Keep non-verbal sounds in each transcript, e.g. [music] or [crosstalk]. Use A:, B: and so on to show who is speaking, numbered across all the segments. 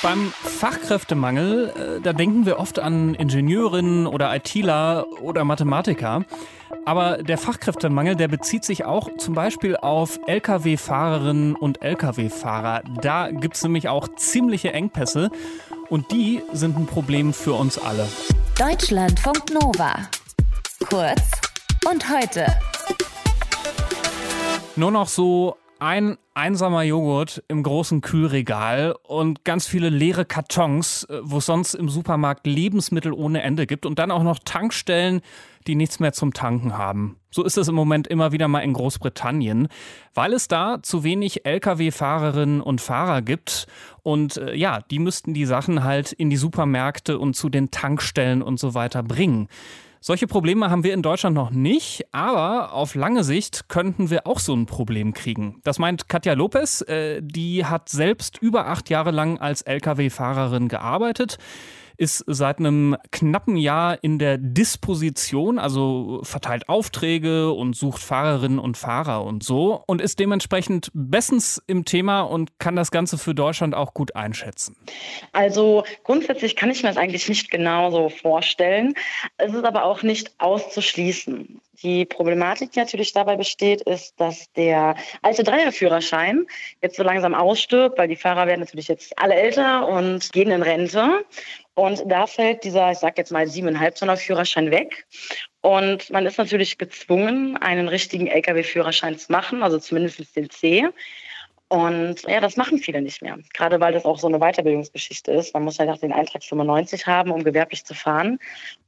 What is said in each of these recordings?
A: Beim Fachkräftemangel, äh, da denken wir oft an Ingenieurinnen oder ITler oder Mathematiker. Aber der Fachkräftemangel, der bezieht sich auch zum Beispiel auf Lkw-Fahrerinnen und Lkw-Fahrer. Da gibt es nämlich auch ziemliche Engpässe und die sind ein Problem für uns alle.
B: Deutschlandfunk Nova. Kurz und heute.
A: Nur noch so ein einsamer Joghurt im großen Kühlregal und ganz viele leere Kartons, äh, wo es sonst im Supermarkt Lebensmittel ohne Ende gibt und dann auch noch Tankstellen, die nichts mehr zum Tanken haben. So ist es im Moment immer wieder mal in Großbritannien, weil es da zu wenig Lkw-Fahrerinnen und Fahrer gibt. Und äh, ja, die müssten die Sachen halt in die Supermärkte und zu den Tankstellen und so weiter bringen. Solche Probleme haben wir in Deutschland noch nicht, aber auf lange Sicht könnten wir auch so ein Problem kriegen. Das meint Katja Lopez, äh, die hat selbst über acht Jahre lang als Lkw-Fahrerin gearbeitet ist seit einem knappen Jahr in der Disposition, also verteilt Aufträge und sucht Fahrerinnen und Fahrer und so und ist dementsprechend bestens im Thema und kann das Ganze für Deutschland auch gut einschätzen.
C: Also grundsätzlich kann ich mir das eigentlich nicht genauso vorstellen. Es ist aber auch nicht auszuschließen. Die Problematik, die natürlich dabei besteht, ist, dass der alte Dreierführerschein jetzt so langsam ausstirbt, weil die Fahrer werden natürlich jetzt alle älter und gehen in Rente. Und da fällt dieser, ich sag jetzt mal, siebeneinhalb Tonner Führerschein weg. Und man ist natürlich gezwungen, einen richtigen Lkw-Führerschein zu machen, also zumindest den C. Und ja, das machen viele nicht mehr. Gerade weil das auch so eine Weiterbildungsgeschichte ist. Man muss halt auch den Eintrag 95 haben, um gewerblich zu fahren.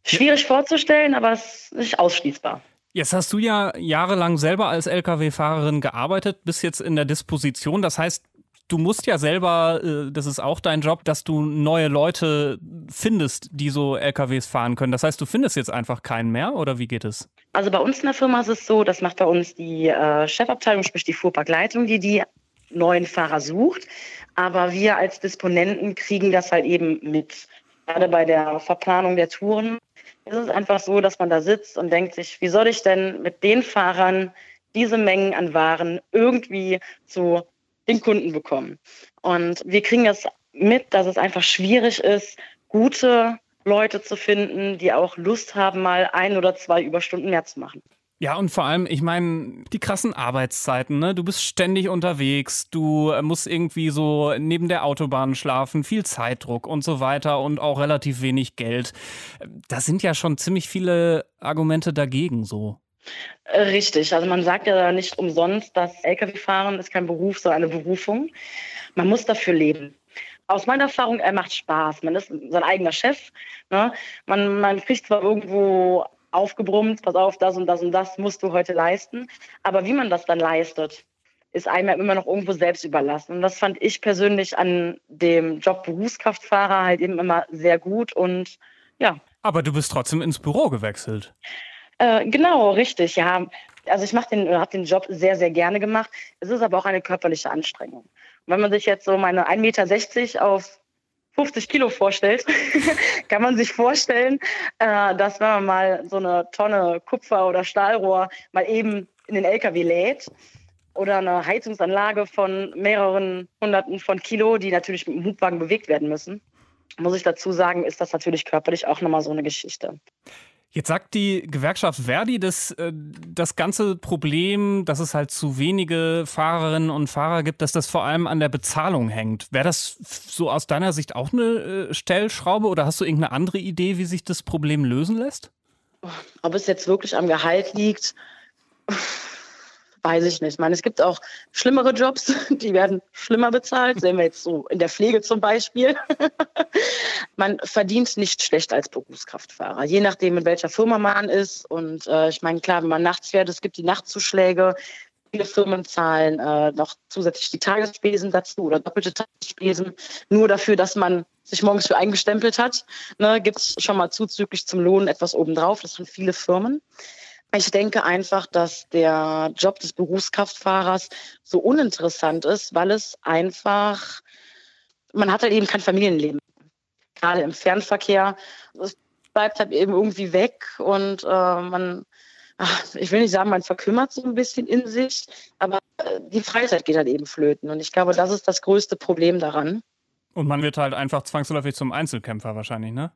C: Schwierig ja. vorzustellen, aber es ist nicht ausschließbar.
A: Jetzt hast du ja jahrelang selber als Lkw-Fahrerin gearbeitet, bist jetzt in der Disposition. Das heißt, du musst ja selber, äh, das ist auch dein Job, dass du neue Leute findest, die so LKWs fahren können. Das heißt, du findest jetzt einfach keinen mehr oder wie geht es?
C: Also bei uns in der Firma ist es so, das macht bei uns die äh, Chefabteilung, sprich die Fuhrparkleitung, die die neuen Fahrer sucht. Aber wir als Disponenten kriegen das halt eben mit. Gerade bei der Verplanung der Touren ist es einfach so, dass man da sitzt und denkt sich, wie soll ich denn mit den Fahrern diese Mengen an Waren irgendwie zu den Kunden bekommen? Und wir kriegen das mit, dass es einfach schwierig ist, gute Leute zu finden, die auch Lust haben, mal ein oder zwei Überstunden mehr zu machen.
A: Ja, und vor allem, ich meine, die krassen Arbeitszeiten, ne? Du bist ständig unterwegs, du äh, musst irgendwie so neben der Autobahn schlafen, viel Zeitdruck und so weiter und auch relativ wenig Geld. Das sind ja schon ziemlich viele Argumente dagegen so.
C: Richtig, also man sagt ja nicht umsonst, dass Lkw-Fahren ist kein Beruf, sondern eine Berufung. Man muss dafür leben aus meiner Erfahrung, er macht Spaß. Man ist sein eigener Chef. Ne? Man, man kriegt zwar irgendwo aufgebrummt, pass auf, das und das und das musst du heute leisten. Aber wie man das dann leistet, ist einem immer noch irgendwo selbst überlassen. Und das fand ich persönlich an dem Job Berufskraftfahrer halt eben immer sehr gut und ja.
A: Aber du bist trotzdem ins Büro gewechselt.
C: Äh, genau, richtig, ja. Also ich mache den, habe den Job sehr, sehr gerne gemacht. Es ist aber auch eine körperliche Anstrengung. Und wenn man sich jetzt so meine 1,60 Meter auf 50 Kilo vorstellt, [laughs] kann man sich vorstellen, äh, dass wenn man mal so eine Tonne Kupfer oder Stahlrohr mal eben in den LKW lädt oder eine Heizungsanlage von mehreren Hunderten von Kilo, die natürlich mit dem Hubwagen bewegt werden müssen, muss ich dazu sagen, ist das natürlich körperlich auch nochmal so eine Geschichte.
A: Jetzt sagt die Gewerkschaft Verdi, dass äh, das ganze Problem, dass es halt zu wenige Fahrerinnen und Fahrer gibt, dass das vor allem an der Bezahlung hängt. Wäre das so aus deiner Sicht auch eine äh, Stellschraube oder hast du irgendeine andere Idee, wie sich das Problem lösen lässt?
C: Ob es jetzt wirklich am Gehalt liegt, weiß ich nicht. Ich meine, es gibt auch schlimmere Jobs, [laughs] die werden schlimmer bezahlt. Sehen wir jetzt so in der Pflege zum Beispiel. [laughs] man verdient nicht schlecht als Berufskraftfahrer, je nachdem, in welcher Firma man ist. Und äh, ich meine, klar, wenn man nachts fährt, es gibt die Nachtzuschläge. Viele Firmen zahlen äh, noch zusätzlich die Tagesspesen dazu oder doppelte Tagesspesen, nur dafür, dass man sich morgens für eingestempelt hat. Ne, gibt es schon mal zuzüglich zum Lohn etwas obendrauf. Das haben viele Firmen. Ich denke einfach, dass der Job des Berufskraftfahrers so uninteressant ist, weil es einfach, man hat halt eben kein Familienleben. Gerade im Fernverkehr. Es bleibt halt eben irgendwie weg und äh, man, ach, ich will nicht sagen, man verkümmert so ein bisschen in sich, aber äh, die Freizeit geht halt eben flöten. Und ich glaube, das ist das größte Problem daran.
A: Und man wird halt einfach zwangsläufig zum Einzelkämpfer wahrscheinlich, ne?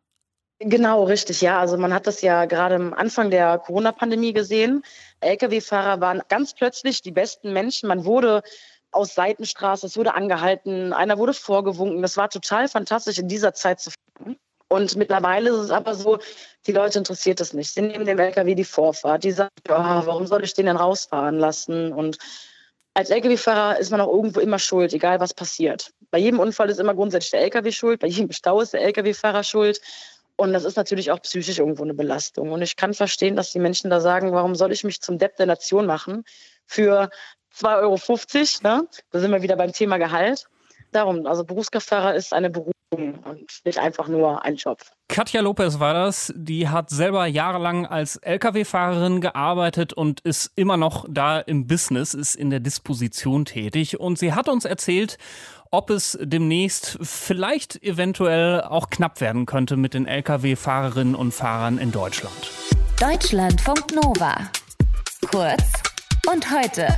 C: Genau, richtig, ja. Also man hat das ja gerade am Anfang der Corona-Pandemie gesehen. Lkw-Fahrer waren ganz plötzlich die besten Menschen. Man wurde aus Seitenstraße, es wurde angehalten, einer wurde vorgewunken. Das war total fantastisch in dieser Zeit zu fahren. Und mittlerweile ist es aber so, die Leute interessiert es nicht. Sie nehmen dem LKW die Vorfahrt. Die sagen, oh, warum soll ich den denn rausfahren lassen? Und als Lkw-Fahrer ist man auch irgendwo immer schuld, egal was passiert. Bei jedem Unfall ist immer grundsätzlich der Lkw schuld, bei jedem Stau ist der Lkw-Fahrer schuld. Und das ist natürlich auch psychisch irgendwo eine Belastung. Und ich kann verstehen, dass die Menschen da sagen, warum soll ich mich zum Depp der Nation machen für 2,50 Euro? Ne? Da sind wir wieder beim Thema Gehalt. Darum, also Berufskraftfahrer ist eine Berufung und nicht einfach nur ein Job.
A: Katja Lopez war das. Die hat selber jahrelang als Lkw-Fahrerin gearbeitet und ist immer noch da im Business, ist in der Disposition tätig. Und sie hat uns erzählt, ob es demnächst vielleicht eventuell auch knapp werden könnte mit den Lkw-Fahrerinnen und Fahrern in Deutschland.
B: Deutschlandfunk Nova. Kurz und heute.